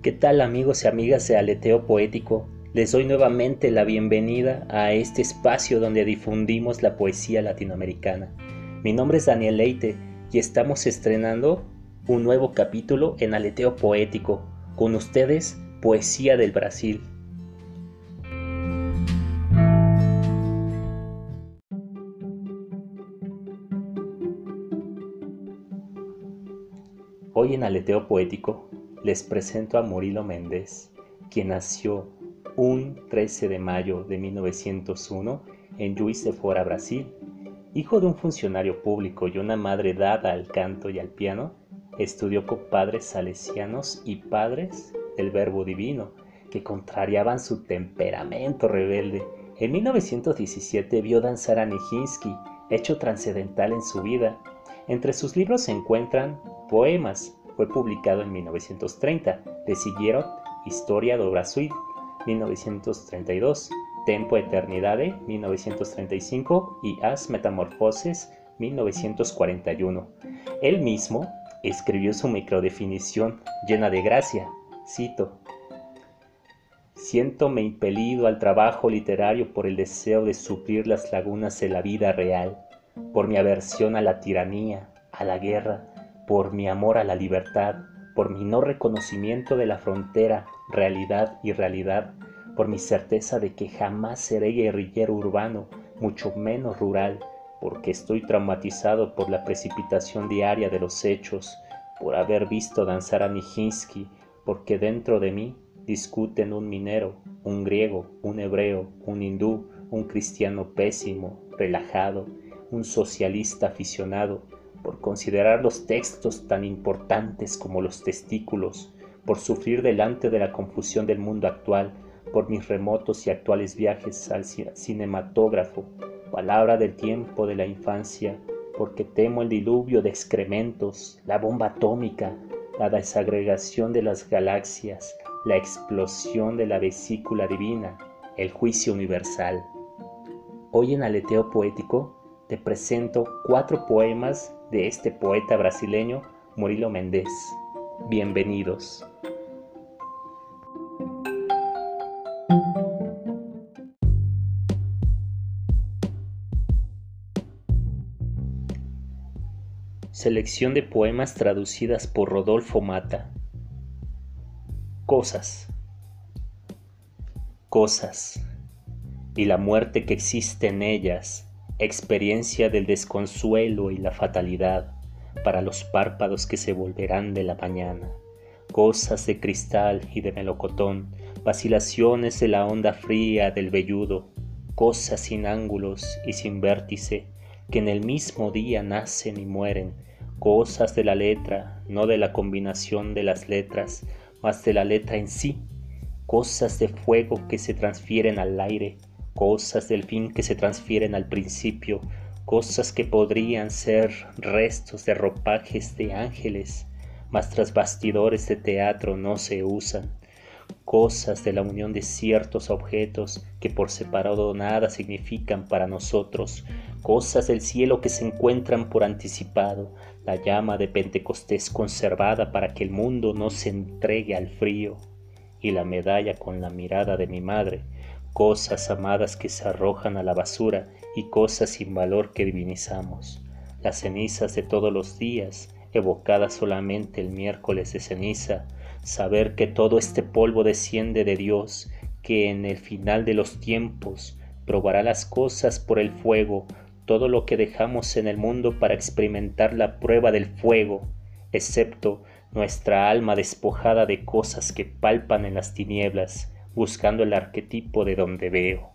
¿Qué tal amigos y amigas de Aleteo Poético? Les doy nuevamente la bienvenida a este espacio donde difundimos la poesía latinoamericana. Mi nombre es Daniel Leite y estamos estrenando un nuevo capítulo en Aleteo Poético. Con ustedes, Poesía del Brasil. Hoy en Aleteo Poético les presento a Murilo Méndez, quien nació un 13 de mayo de 1901 en Juiz de Fora, Brasil. Hijo de un funcionario público y una madre dada al canto y al piano, estudió con padres salesianos y padres del Verbo Divino, que contrariaban su temperamento rebelde. En 1917 vio danzar a Nijinsky, hecho trascendental en su vida. Entre sus libros se encuentran poemas, fue publicado en 1930. Le siguieron Historia do Brasil, 1932, Tempo Eternidade, 1935 y As Metamorfoses, 1941. Él mismo escribió su microdefinición llena de gracia. Cito. Siéntome impelido al trabajo literario por el deseo de suplir las lagunas de la vida real, por mi aversión a la tiranía, a la guerra, por mi amor a la libertad, por mi no reconocimiento de la frontera, realidad y realidad, por mi certeza de que jamás seré guerrillero urbano, mucho menos rural, porque estoy traumatizado por la precipitación diaria de los hechos, por haber visto danzar a Nijinsky, porque dentro de mí discuten un minero, un griego, un hebreo, un hindú, un cristiano pésimo, relajado, un socialista aficionado, por considerar los textos tan importantes como los testículos, por sufrir delante de la confusión del mundo actual, por mis remotos y actuales viajes al cinematógrafo, palabra del tiempo de la infancia, porque temo el diluvio de excrementos, la bomba atómica, la desagregación de las galaxias, la explosión de la vesícula divina, el juicio universal. Hoy en Aleteo Poético te presento cuatro poemas de este poeta brasileño Murilo Méndez. Bienvenidos. Selección de poemas traducidas por Rodolfo Mata. Cosas. Cosas. Y la muerte que existe en ellas experiencia del desconsuelo y la fatalidad para los párpados que se volverán de la mañana, cosas de cristal y de melocotón, vacilaciones de la onda fría del velludo, cosas sin ángulos y sin vértice, que en el mismo día nacen y mueren, cosas de la letra, no de la combinación de las letras, mas de la letra en sí, cosas de fuego que se transfieren al aire, cosas del fin que se transfieren al principio, cosas que podrían ser restos de ropajes de ángeles, mas tras bastidores de teatro no se usan, cosas de la unión de ciertos objetos que por separado nada significan para nosotros, cosas del cielo que se encuentran por anticipado, la llama de Pentecostés conservada para que el mundo no se entregue al frío, y la medalla con la mirada de mi madre, cosas amadas que se arrojan a la basura y cosas sin valor que divinizamos, las cenizas de todos los días, evocadas solamente el miércoles de ceniza, saber que todo este polvo desciende de Dios, que en el final de los tiempos probará las cosas por el fuego, todo lo que dejamos en el mundo para experimentar la prueba del fuego, excepto nuestra alma despojada de cosas que palpan en las tinieblas, buscando el arquetipo de donde veo.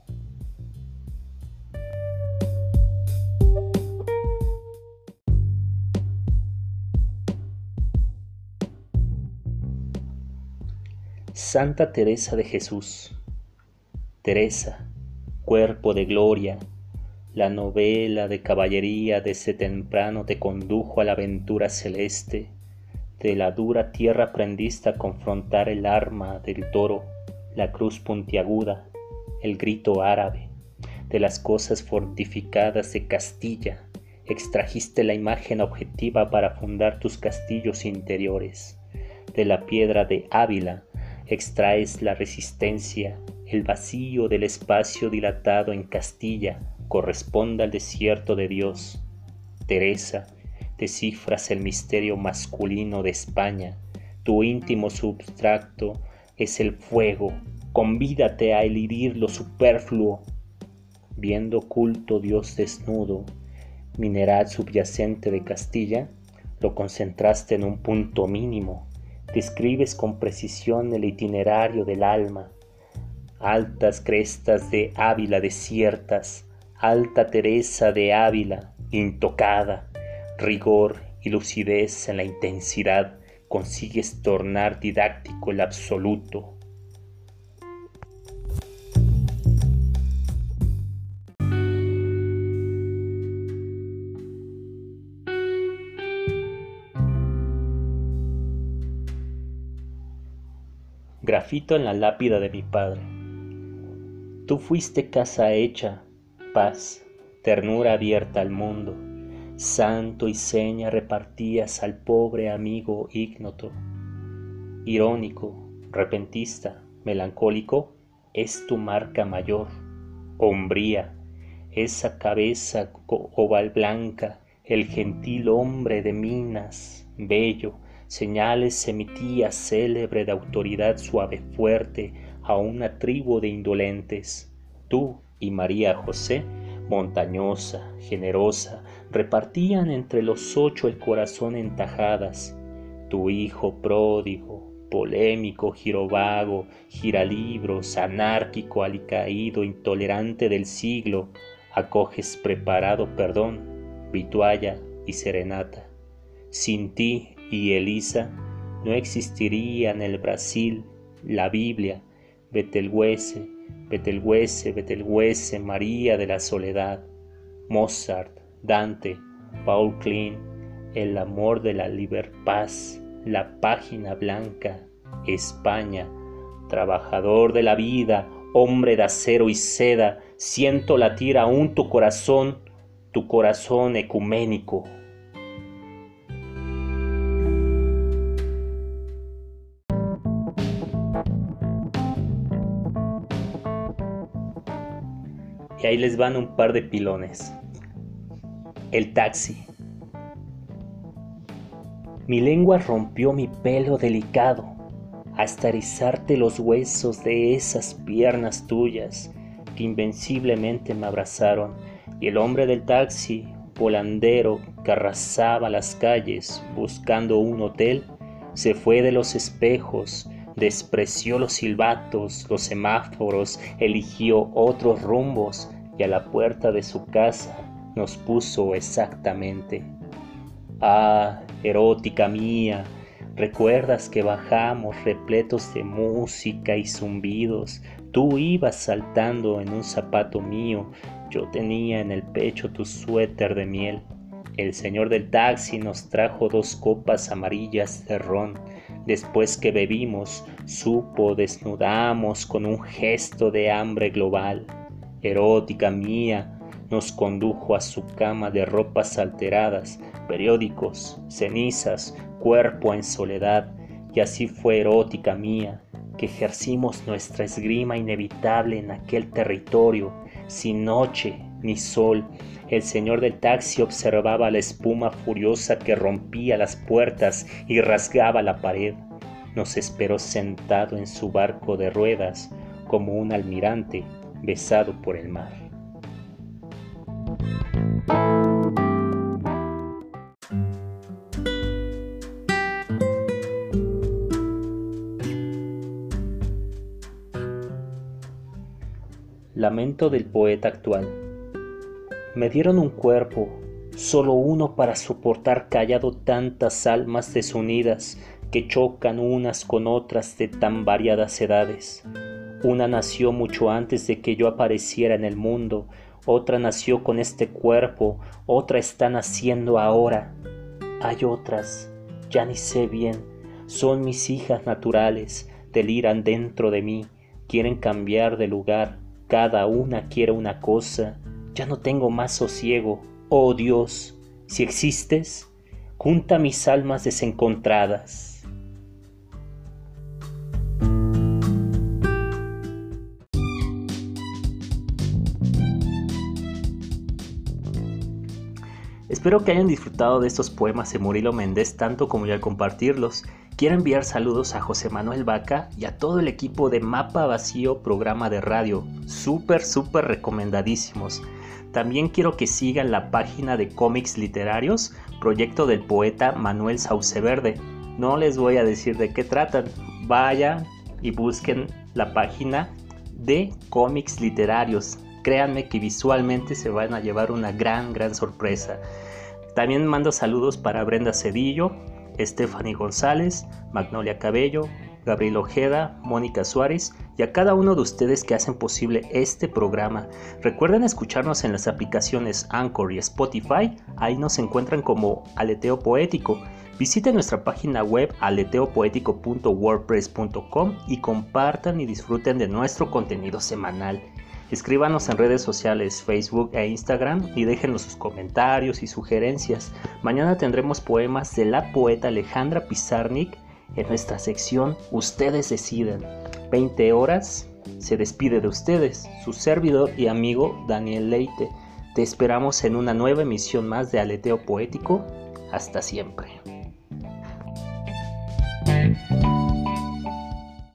Santa Teresa de Jesús. Teresa, cuerpo de gloria, la novela de caballería desde temprano te condujo a la aventura celeste, de la dura tierra aprendiste a confrontar el arma del toro la cruz puntiaguda, el grito árabe, de las cosas fortificadas de Castilla, extrajiste la imagen objetiva para fundar tus castillos interiores, de la piedra de Ávila, extraes la resistencia, el vacío del espacio dilatado en Castilla corresponde al desierto de Dios. Teresa, descifras el misterio masculino de España. Tu íntimo substrato es el fuego. Convídate a elidir lo superfluo. Viendo oculto Dios desnudo, mineral subyacente de Castilla, lo concentraste en un punto mínimo. Describes con precisión el itinerario del alma. Altas crestas de Ávila desiertas, alta Teresa de Ávila, intocada, rigor y lucidez en la intensidad, consigues tornar didáctico el absoluto. Grafito en la lápida de mi padre. Tú fuiste casa hecha, paz, ternura abierta al mundo santo y seña repartías al pobre amigo ignoto. Irónico, repentista, melancólico, es tu marca mayor, hombría, esa cabeza oval blanca, el gentil hombre de minas, bello, señales emitía célebre de autoridad suave fuerte a una tribu de indolentes. Tú y María José montañosa, generosa, repartían entre los ocho el corazón en tajadas. Tu hijo pródigo, polémico, girovago, giralibros, anárquico, alicaído, intolerante del siglo, acoges preparado perdón, vitualla y serenata. Sin ti y Elisa no existiría en el Brasil la Biblia, Betelhuese, Betelhuese, Betelhuese, María de la Soledad, Mozart, Dante, Paul Klein, El amor de la libertad, La página blanca, España, trabajador de la vida, hombre de acero y seda, siento latir aún tu corazón, tu corazón ecuménico. y ahí les van un par de pilones. El taxi. Mi lengua rompió mi pelo delicado hasta erizarte los huesos de esas piernas tuyas que invenciblemente me abrazaron y el hombre del taxi, volandero que arrasaba las calles buscando un hotel, se fue de los espejos despreció los silbatos, los semáforos, eligió otros rumbos y a la puerta de su casa nos puso exactamente. Ah, erótica mía, recuerdas que bajamos repletos de música y zumbidos, tú ibas saltando en un zapato mío, yo tenía en el pecho tu suéter de miel. El señor del taxi nos trajo dos copas amarillas de ron Después que bebimos, supo desnudamos con un gesto de hambre global. Erótica mía, nos condujo a su cama de ropas alteradas, periódicos, cenizas, cuerpo en soledad, y así fue erótica mía, que ejercimos nuestra esgrima inevitable en aquel territorio, sin noche ni sol, el señor del taxi observaba la espuma furiosa que rompía las puertas y rasgaba la pared. Nos esperó sentado en su barco de ruedas como un almirante besado por el mar. Lamento del poeta actual. Me dieron un cuerpo, solo uno para soportar callado tantas almas desunidas que chocan unas con otras de tan variadas edades. Una nació mucho antes de que yo apareciera en el mundo, otra nació con este cuerpo, otra está naciendo ahora. Hay otras, ya ni sé bien, son mis hijas naturales, deliran dentro de mí, quieren cambiar de lugar, cada una quiere una cosa, ya no tengo más sosiego. Oh Dios, si existes, junta mis almas desencontradas. Espero que hayan disfrutado de estos poemas de Murilo Méndez tanto como yo al compartirlos. Quiero enviar saludos a José Manuel Vaca y a todo el equipo de Mapa Vacío programa de radio. Súper, súper recomendadísimos. También quiero que sigan la página de cómics literarios, proyecto del poeta Manuel Sauceverde. No les voy a decir de qué tratan. Vayan y busquen la página de cómics literarios. Créanme que visualmente se van a llevar una gran, gran sorpresa. También mando saludos para Brenda Cedillo, Stephanie González, Magnolia Cabello, Gabriel Ojeda, Mónica Suárez y a cada uno de ustedes que hacen posible este programa. Recuerden escucharnos en las aplicaciones Anchor y Spotify, ahí nos encuentran como Aleteo Poético. Visiten nuestra página web aleteopoético.wordpress.com y compartan y disfruten de nuestro contenido semanal. Escríbanos en redes sociales, Facebook e Instagram y déjenos sus comentarios y sugerencias. Mañana tendremos poemas de la poeta Alejandra Pizarnik en nuestra sección Ustedes deciden. 20 horas se despide de ustedes, su servidor y amigo Daniel Leite. Te esperamos en una nueva emisión más de Aleteo Poético. Hasta siempre.